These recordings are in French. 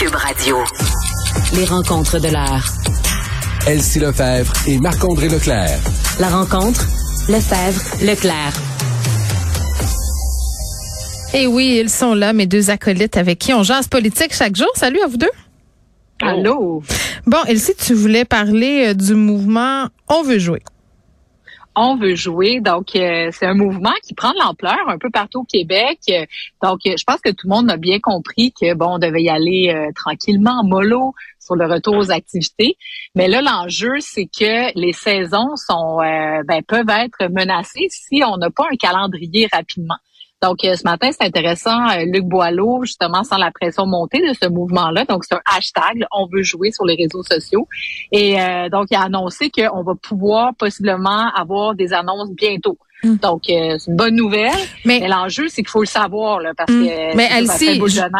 Cube Radio. Les rencontres de l'heure. Elsie Lefebvre et Marc-André Leclerc. La rencontre, Lefebvre, Leclerc. Et oui, ils sont là, mes deux acolytes avec qui on jase politique chaque jour. Salut à vous deux. Allô. Bon, Elsie, tu voulais parler euh, du mouvement On veut jouer. On veut jouer. Donc, euh, c'est un mouvement qui prend de l'ampleur un peu partout au Québec. Euh, donc, je pense que tout le monde a bien compris que, bon, on devait y aller tranquillement, mollo, sur le retour aux activités. Mais là, l'enjeu, c'est que les saisons sont, ben, peuvent être menacées si on n'a pas un calendrier rapidement. Donc, euh, ce matin, c'est intéressant. Euh, Luc Boileau, justement, sans la pression montée de ce mouvement-là. Donc, c'est un hashtag. on veut jouer sur les réseaux sociaux. Et euh, donc, il a annoncé qu'on va pouvoir possiblement avoir des annonces bientôt. Mm. Donc, euh, c'est une bonne nouvelle. Mais, l'enjeu, c'est qu'il faut le savoir, là, parce mm. que mais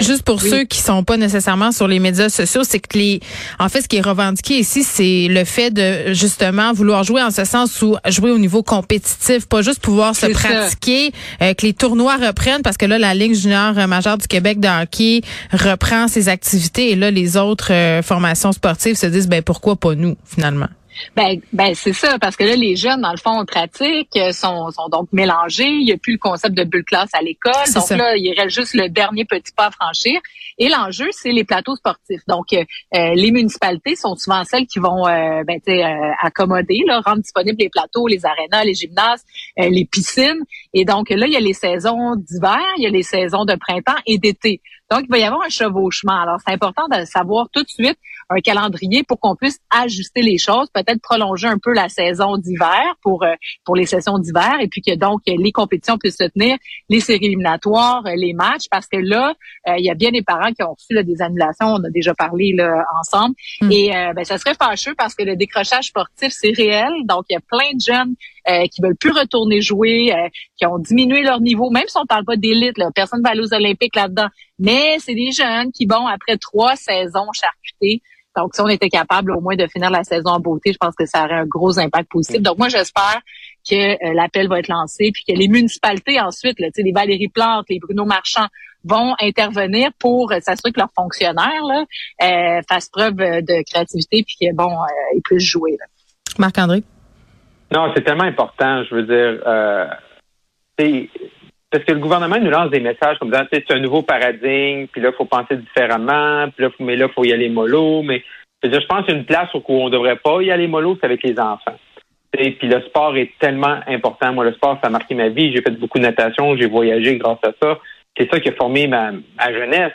juste pour ceux qui sont pas nécessairement sur les médias sociaux, c'est que les, en fait, ce qui est revendiqué ici, c'est le fait de justement vouloir jouer en ce sens où jouer au niveau compétitif, pas juste pouvoir se pratiquer, euh, que les tournois reprennent, parce que là, la Ligue junior majeure du Québec de hockey reprend ses activités et là, les autres euh, formations sportives se disent, ben pourquoi pas nous, finalement? Ben, ben c'est ça, parce que là, les jeunes, dans le fond, pratiquent, euh, sont, sont donc mélangés. Il n'y a plus le concept de bulle classe à l'école. Donc là, il reste juste le dernier petit pas à franchir. Et l'enjeu, c'est les plateaux sportifs. Donc, euh, euh, les municipalités sont souvent celles qui vont euh, ben, accommoder, là, rendre disponibles les plateaux, les arénas, les gymnases, les piscines. Et donc, là, il y a les saisons d'hiver, il y a les saisons de printemps et d'été. Donc, il va y avoir un chevauchement. Alors, c'est important de savoir tout de suite un calendrier pour qu'on puisse ajuster les choses, peut-être prolonger un peu la saison d'hiver pour euh, pour les sessions d'hiver et puis que donc les compétitions puissent se tenir, les séries éliminatoires, euh, les matchs, parce que là, euh, il y a bien des parents qui ont reçu des annulations. On a déjà parlé là, ensemble. Hmm. Et ben, ça serait fâcheux parce que le décrochage sportif, c'est réel. Donc, il y a plein de jeunes euh, qui veulent plus retourner jouer, qui ont diminué leur niveau, même si on parle pas d'élite, là, personne ne va aller aux Olympiques là-dedans. Mais c'est des jeunes qui, bon, après trois saisons charcutées, donc, si on était capable au moins de finir la saison en beauté, je pense que ça aurait un gros impact positif. Donc, moi, j'espère que euh, l'appel va être lancé, puis que les municipalités ensuite, là, les Valérie Plante, les Bruno Marchand, vont intervenir pour s'assurer que leurs fonctionnaires là, euh, fassent preuve de créativité, puis qu'ils bon, euh, ils puissent jouer. Marc-André? Non, c'est tellement important. Je veux dire, euh, parce que le gouvernement nous lance des messages comme ça, c'est un nouveau paradigme, puis là, il faut penser différemment, puis là, mais là, faut y aller mollo. Mais je, veux dire, je pense qu'il y a une place où on ne devrait pas y aller mollo, c'est avec les enfants. Et puis le sport est tellement important. Moi, le sport, ça a marqué ma vie. J'ai fait beaucoup de natation, j'ai voyagé grâce à ça. C'est ça qui a formé ma, jeunesse.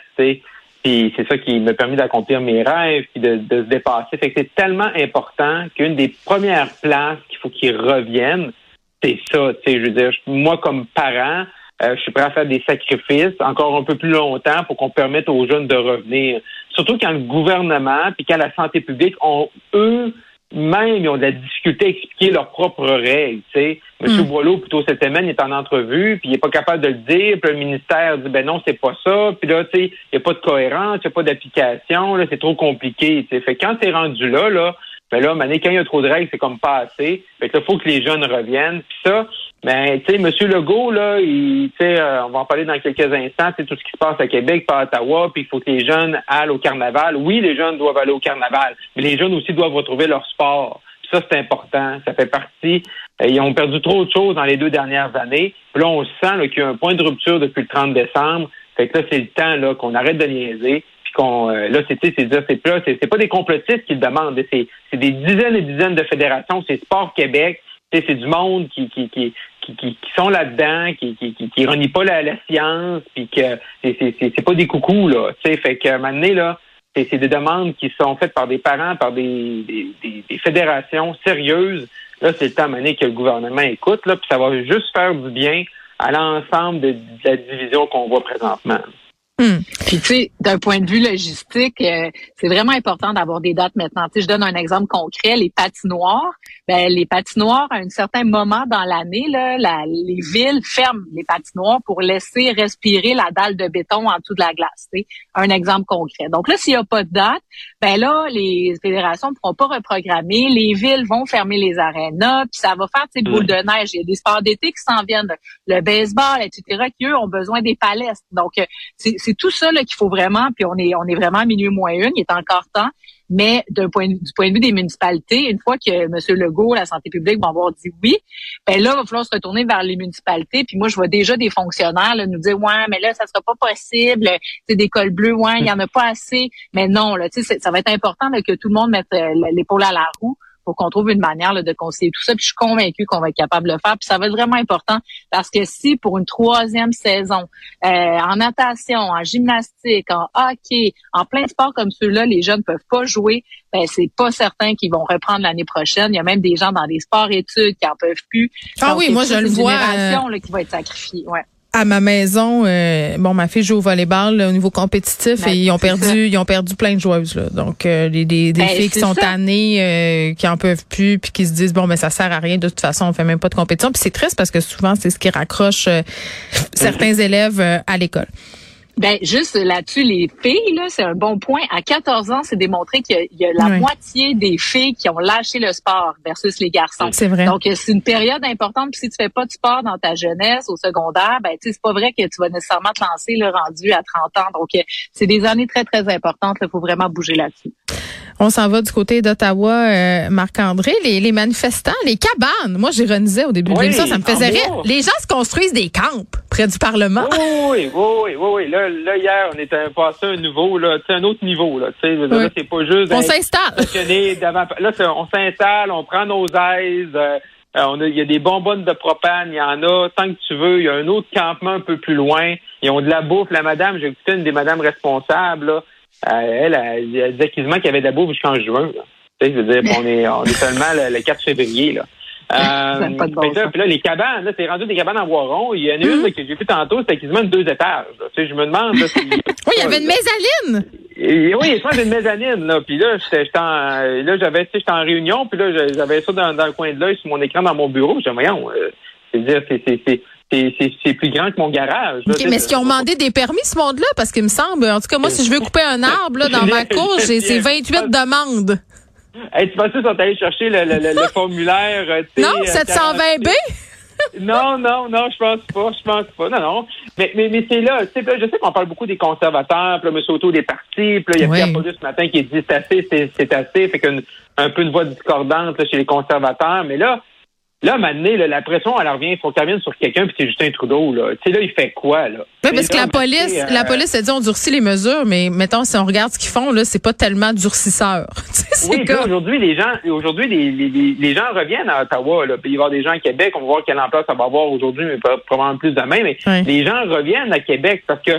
C'est ça qui m'a permis d'accomplir mes rêves, puis de, de se dépasser. Fait que c'est tellement important qu'une des premières places qu'il faut qu'ils reviennent, c'est ça. Tu sais, je veux dire, moi comme parent, euh, je suis prêt à faire des sacrifices encore un peu plus longtemps pour qu'on permette aux jeunes de revenir. Surtout quand le gouvernement puis quand la santé publique ont eux même ils ont de la difficulté à expliquer leurs propres règles. Tu sais. M. Mm. Boileau, plutôt cette semaine, il est en entrevue, puis il est pas capable de le dire, puis le ministère dit ben non, c'est pas ça, puis là, tu sais, il n'y a pas de cohérence, il n'y a pas d'application, là, c'est trop compliqué. Tu sais. Fait quand c'est rendu là, là, ben là, quand il y a trop de règles, c'est comme pas assez. Fait que là, faut que les jeunes reviennent. Puis ça, mais tu sais, M. Legault, là, il, euh, on va en parler dans quelques instants, c'est tout ce qui se passe à Québec, pas à Ottawa, puis il faut que les jeunes aillent au carnaval. Oui, les jeunes doivent aller au carnaval, mais les jeunes aussi doivent retrouver leur sport. ça, c'est important. Ça fait partie. Euh, ils ont perdu trop de choses dans les deux dernières années. Puis là, on sent qu'il y a un point de rupture depuis le 30 décembre. Fait que là, c'est le temps là qu'on arrête de niaiser. Puis qu'on euh, là, c'est c'est pas des complotistes qui le demandent. C'est des dizaines et dizaines de fédérations. C'est Sport Québec c'est du monde qui, qui, qui, qui, sont là-dedans, qui, qui, qui, renient pas la, science, puis que c'est pas des coucous, là. Sais, fait moment donné, là, c'est des demandes qui sont faites par des parents, par des, des, des, fédérations sérieuses. Là, c'est le temps que le gouvernement écoute, là, puis ça va juste faire du bien à l'ensemble de, la division qu'on voit présentement. Hmm. Puis tu sais, d'un point de vue logistique, euh, c'est vraiment important d'avoir des dates maintenant. Tu sais, je donne un exemple concret, les patinoires. Ben, les patinoires, à un certain moment dans l'année, là, les villes ferment les patinoires pour laisser respirer la dalle de béton en dessous de la glace. Un exemple concret. Donc là, s'il n'y a pas de date, ben là, les fédérations ne pourront pas reprogrammer. Les villes vont fermer les arénas, puis ça va faire ces boules de neige. Il y a des sports d'été qui s'en viennent, le baseball, etc., qui eux ont besoin des palestres. Donc c'est tout ça qu'il faut vraiment. Puis on est on est vraiment à minuit moins une. Il est encore temps mais d'un point, du point de vue des municipalités, une fois que M. Legault, la santé publique, vont avoir dit oui, ben là, il va falloir se retourner vers les municipalités. Puis moi, je vois déjà des fonctionnaires nous dire Ouais, mais là, ça sera pas possible. C'est des cols bleus, ouais, il y en a pas assez. Mais non, là, ça va être important que tout le monde mette euh, l'épaule à la roue pour qu'on trouve une manière de conseiller tout ça. Puis je suis convaincue qu'on va être capable de le faire. Puis ça va être vraiment important parce que si pour une troisième saison, euh, en natation, en gymnastique, en hockey, en plein sport comme ceux-là, les jeunes peuvent pas jouer, ben c'est pas certain qu'ils vont reprendre l'année prochaine. Il y a même des gens dans des sports études qui en peuvent plus. Ah oui, moi je le vois. Une génération là, qui va être sacrifiée. Ouais à ma maison, euh, bon, ma fille joue au volleyball au niveau compétitif ben, et ils ont perdu, ils ont perdu plein de joueuses. Là. Donc, euh, des, des, ben, filles qui sont tannées, euh, qui en peuvent plus, puis qui se disent bon, mais ben, ça sert à rien. De toute façon, on fait même pas de compétition. Puis c'est triste parce que souvent, c'est ce qui raccroche certains élèves à l'école. Ben juste là-dessus, les filles, là, c'est un bon point. À 14 ans, c'est démontré qu'il y, a la moitié des filles qui ont lâché le sport versus les garçons. C'est vrai. Donc c'est une période importante. Puis si tu fais pas de sport dans ta jeunesse, au secondaire, ben c'est pas vrai que tu vas nécessairement te lancer le rendu à 30 ans. Donc c'est des années très très importantes. Il faut vraiment bouger là-dessus. On s'en va du côté d'Ottawa, euh, Marc-André. Les, les, manifestants, les cabanes. Moi, j'ironisais au début de l'émission, ça me faisait rire. Les gens se construisent des camps près du Parlement. Oui, oui, oui, oui. oui. Là, là, hier, on était passé un nouveau, là, un autre niveau. Là, là c'est pas juste... On s'installe. Là, on s'installe, on prend nos aises. Euh, il y a des bonbonnes de propane, il y en a tant que tu veux. Il y a un autre campement un peu plus loin. Ils ont de la bouffe. La madame, j'ai écouté une des madames responsables, là, euh, elle, elle, elle, disait quasiment qu'il y avait de la jusqu'en juin. Là. Tu sais, je veux dire, on est, on est seulement le, 4 février. Là. Euh, bon là, puis là, les cabanes, là, c'est rendu des cabanes en bois rond. Il y en a une mm-hmm. que j'ai vu tantôt, c'était quasiment deux étages. Tu sais, je me demande. Là, oui, il y avait une mezzanine. Et, oui, il y avait une mezzanine. Là, puis là, j'étais en, là, j'avais, j'étais en réunion, puis là, j'avais ça dans, dans, le coin de l'œil sur mon écran dans mon bureau. J'ai voyons, euh, c'est dire, c'est, c'est, plus grand que mon garage. mais est-ce qu'ils ont demandé des permis, ce monde-là? Parce qu'il me semble, en tout cas, moi, si je veux couper un arbre là, dans ma cour, j'ai 28 demandes. Hey, tu penses qu'ils sont allés chercher le, le, le, formulaire? Euh, non, 720B? Euh, non, non, non, je pense pas, je pense pas. Non, non. Mais, mais, mais c'est là, tu sais, je sais qu'on parle beaucoup des conservateurs, puis là, M. Auto des partis, puis là, il y a Pierre Paulus ce matin qui dit c'est assez, c'est assez, fait qu'un un peu une voix discordante chez les conservateurs. Mais là, Là, maintenant, la pression, elle revient. Il faut qu'elle vienne sur quelqu'un, puis c'est Justin Trudeau. Là. Tu sais, là, il fait quoi? Là? Oui, parce que la police, euh, la police a dit on durcit les mesures, mais mettons, si on regarde ce qu'ils font, là, c'est pas tellement durcisseur. oui, comme... aujourd'hui, les gens, aujourd'hui, les, les, les, gens reviennent à Ottawa. Là. Puis il va y avoir des gens à Québec. On va voir quelle emploi ça va avoir aujourd'hui, mais probablement plus demain. Mais les gens reviennent à Québec parce que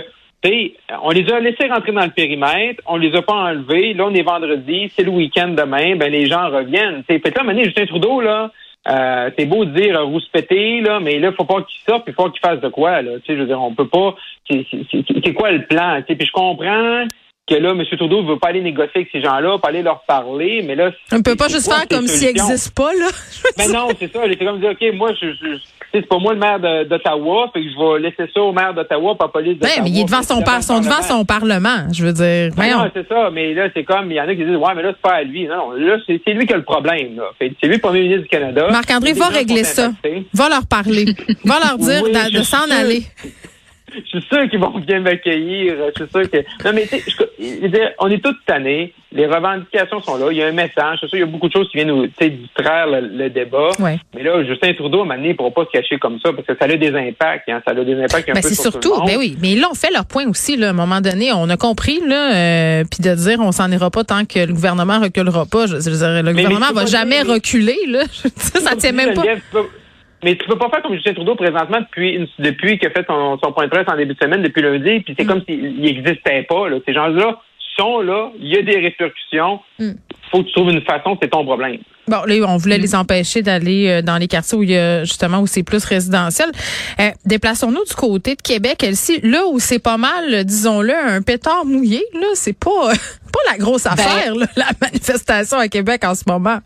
on les a laissés rentrer dans le périmètre, on les a pas enlevés. Là, on est vendredi, c'est le week-end demain, ben les gens reviennent. T'sais, peut-être là, Justin Trudeau, là, euh, c'est beau de dire euh, rouspéter, là, mais là, faut pas qu'il sorte, il faut qu'il fasse de quoi, là. Tu sais, je veux dire, on peut pas. C'est quoi le plan? Puis je comprends que là, M. Trudeau ne veut pas aller négocier avec ces gens-là, pas aller leur parler, mais là. On ne peut pas juste faire comme s'ils n'existent pas, là? mais non, c'est ça. J'étais comme dire, OK, moi, je, je c'est pas moi le maire d'Ottawa, fait que je vais laisser ça au maire d'Ottawa, pas police d'Ottawa. Ouais, mais il est devant son, par, son devant son parlement, je veux dire. Ben non, c'est ça, mais là, c'est comme, il y en a qui disent, ouais, mais là, c'est pas à lui. Non, là, c'est lui qui a le problème, là. C'est lui le premier ministre du Canada. Marc-André, va régler ça. Va leur parler. va leur dire de s'en aller je suis sûr qu'ils vont bien m'accueillir. Je suis sûr que. Non, mais tu sais, on est tous tannés. Les revendications sont là. Il y a un message. C'est sûr, il y a beaucoup de choses qui viennent nous distraire le, débat. Mais là, Justin Trudeau, à un moment donné, il ne pourra pas se cacher comme ça parce que ça a des impacts. Hein. Ça a des impacts un ben, peu c'est surtout, mais ben oui. Mais là, on fait leur point aussi. Là, à un moment donné, on a compris, là, euh, puis de dire on s'en ira pas tant que le gouvernement reculera pas. Je, le gouvernement va jamais reculer. Là. ça tient même pas. Mais tu peux pas faire comme Justin Trudeau présentement depuis depuis qu'il a fait son, point de presse en début de semaine, depuis lundi, puis c'est mm. comme s'il n'existait pas. Là. Ces gens-là sont là, il y a des répercussions. Il mm. faut que tu trouves une façon, c'est ton problème. Bon, là, on voulait mm. les empêcher d'aller euh, dans les quartiers où il y a justement où c'est plus résidentiel. Euh, déplaçons-nous du côté de Québec, Elsie, là où c'est pas mal, disons-le, un pétard mouillé, là, c'est pas pas la grosse ben, affaire, la manifestation à Québec en ce moment.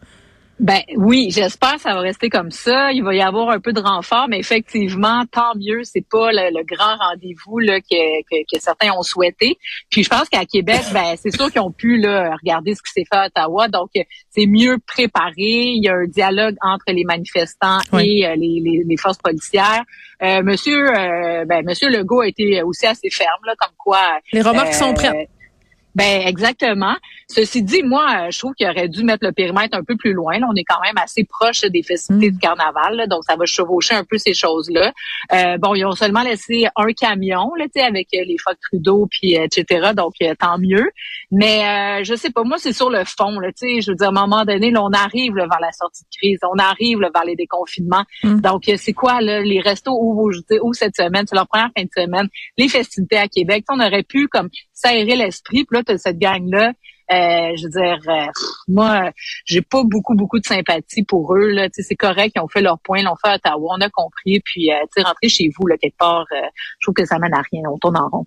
Ben oui, j'espère que ça va rester comme ça. Il va y avoir un peu de renfort, mais effectivement, tant mieux. C'est pas le, grand rendez-vous là, que, que, certains ont souhaité. Puis je pense qu'à Québec, ben c'est sûr qu'ils ont pu là, regarder ce qui s'est fait à Ottawa. Donc c'est mieux préparé. Il y a un dialogue entre les manifestants et euh, les, les, forces policières. Euh, monsieur, euh, ben, Monsieur Legault a été aussi assez ferme, là, comme quoi. Les remarques sont prêtes. Ben exactement. Ceci dit, moi, je trouve qu'il aurait dû mettre le périmètre un peu plus loin. on est quand même assez proche des festivités mm. du carnaval, donc ça va chevaucher un peu ces choses-là. Euh, bon, ils ont seulement laissé un camion, là, avec les phoques Trudeau, puis euh, etc. Donc euh, tant mieux. Mais euh, je sais pas, moi c'est sur le fond. Là, je veux dire, à un moment donné, là, on arrive vers la sortie de crise, on arrive vers les déconfinements. Mm. Donc c'est quoi là, les restos où, où cette semaine, c'est leur première fin de semaine, les festivités à Québec. On aurait pu comme s'aérer l'esprit. Puis là, cette gang-là. Euh, je veux dire, euh, moi, j'ai pas beaucoup, beaucoup de sympathie pour eux. Là, c'est correct, ils ont fait leur point, ils l'ont fait à Ottawa, on a compris. Puis, euh, tu rentrer chez vous là quelque part, euh, je trouve que ça mène à rien. On tourne en rond.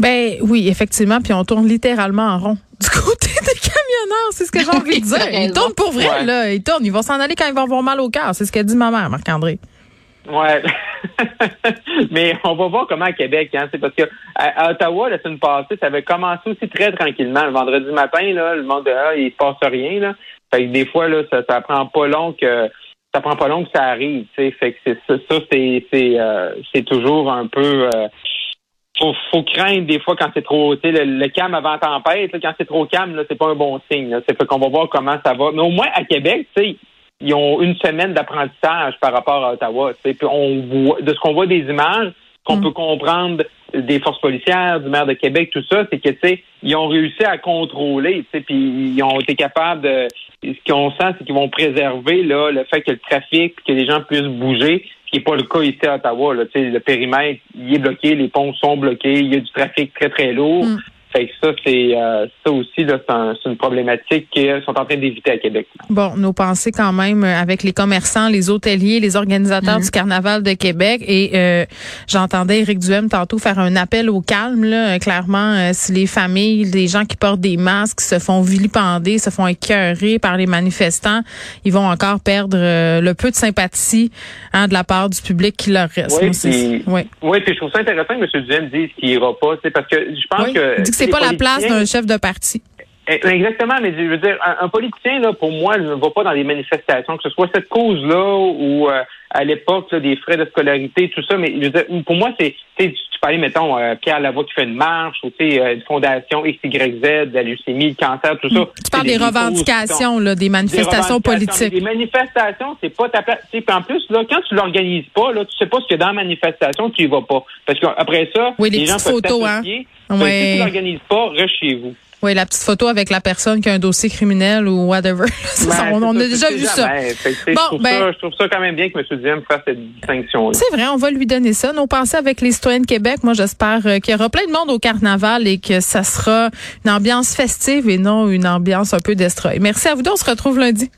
Ben oui, effectivement, puis on tourne littéralement en rond du côté des camionneurs, c'est ce que j'ai envie de dire. Ils tournent pour vrai, là. Ils tournent. Ils vont s'en aller quand ils vont avoir mal au cœur. C'est ce qu'a dit ma mère, Marc-André. Ouais. Mais on va voir comment à Québec, hein. C'est parce que à, Ottawa, la semaine passée, ça avait commencé aussi très tranquillement. Le vendredi matin, là, le monde de il se passe rien. Là. Fait que des fois, là, ça, ça prend pas long que ça prend pas long que ça arrive. Fait que c'est ça, c'est c'est euh, c'est toujours un peu euh, faut, craindre des fois quand c'est trop le, le calme avant tempête, là, quand c'est trop calme, là, c'est pas un bon signe. C'est fait qu'on va voir comment ça va. Mais au moins à Québec, tu sais ils ont une semaine d'apprentissage par rapport à Ottawa. Puis on voit, de ce qu'on voit des images, qu'on mm. peut comprendre des forces policières, du maire de Québec, tout ça, c'est que tu ils ont réussi à contrôler, puis ils ont été capables de. Ce qu'on sent, c'est qu'ils vont préserver là le fait que le trafic, que les gens puissent bouger, ce qui n'est pas le cas ici à Ottawa. Là, le périmètre, il est bloqué, les ponts sont bloqués, il y a du trafic très très lourd. Mm. Fait que ça, c'est euh, ça aussi, là, c'est, une problématique qu'ils sont en train d'éviter à Québec. Bon, nos pensées quand même euh, avec les commerçants, les hôteliers, les organisateurs mhm. du Carnaval de Québec. Et euh, j'entendais Éric Duhem tantôt faire un appel au calme. Là, clairement, si les familles, les gens qui portent des masques se font vilipender, se font écœurer par les manifestants, ils vont encore perdre le peu de sympathie hein, de la part du public qui leur reste. Oui, puis, oui. puis je trouve ça intéressant que M. Duhem dise qu'il ira pas, parce que je pense que c'est pas la place d'un chef de parti. Eh, exactement, mais je veux dire, un, politicien, là, pour moi, ne va pas dans des manifestations, que ce soit cette cause-là ou euh, à l'époque des frais de scolarité, tout ça, mais je veux dire, pour moi, c'est tu parlais, mettons, euh, Pierre Lavoie qui fait une marche, ou tu sais, euh, une fondation XYZ, de la leucémie, le cancer, tout ça. Tu parles des, revendications, là, des manifestations politiques. Les manifestations, c'est pas ta place. En plus, là, quand tu l'organises pas, là, tu sais pas ce qu'il y a dans la manifestation, tu y vas pas. Parce qu'après ça, oui, les, gens photos, hein. Si tu l'organises pas, reste chez vous. Oui, la petite photo avec la personne qui a un dossier criminel ou whatever. on, a déjà vu ça. bon, ben, je, trouve ça quand même bien que M. Diem fasse cette distinction C'est vrai, on va lui donner ça. Nos pensées avec les citoyens de Québec, moi j'espère euh, qu'il y aura plein de monde au carnaval et que ça sera une ambiance festive et non une ambiance un peu destroy. Merci à vous deux, on se retrouve lundi.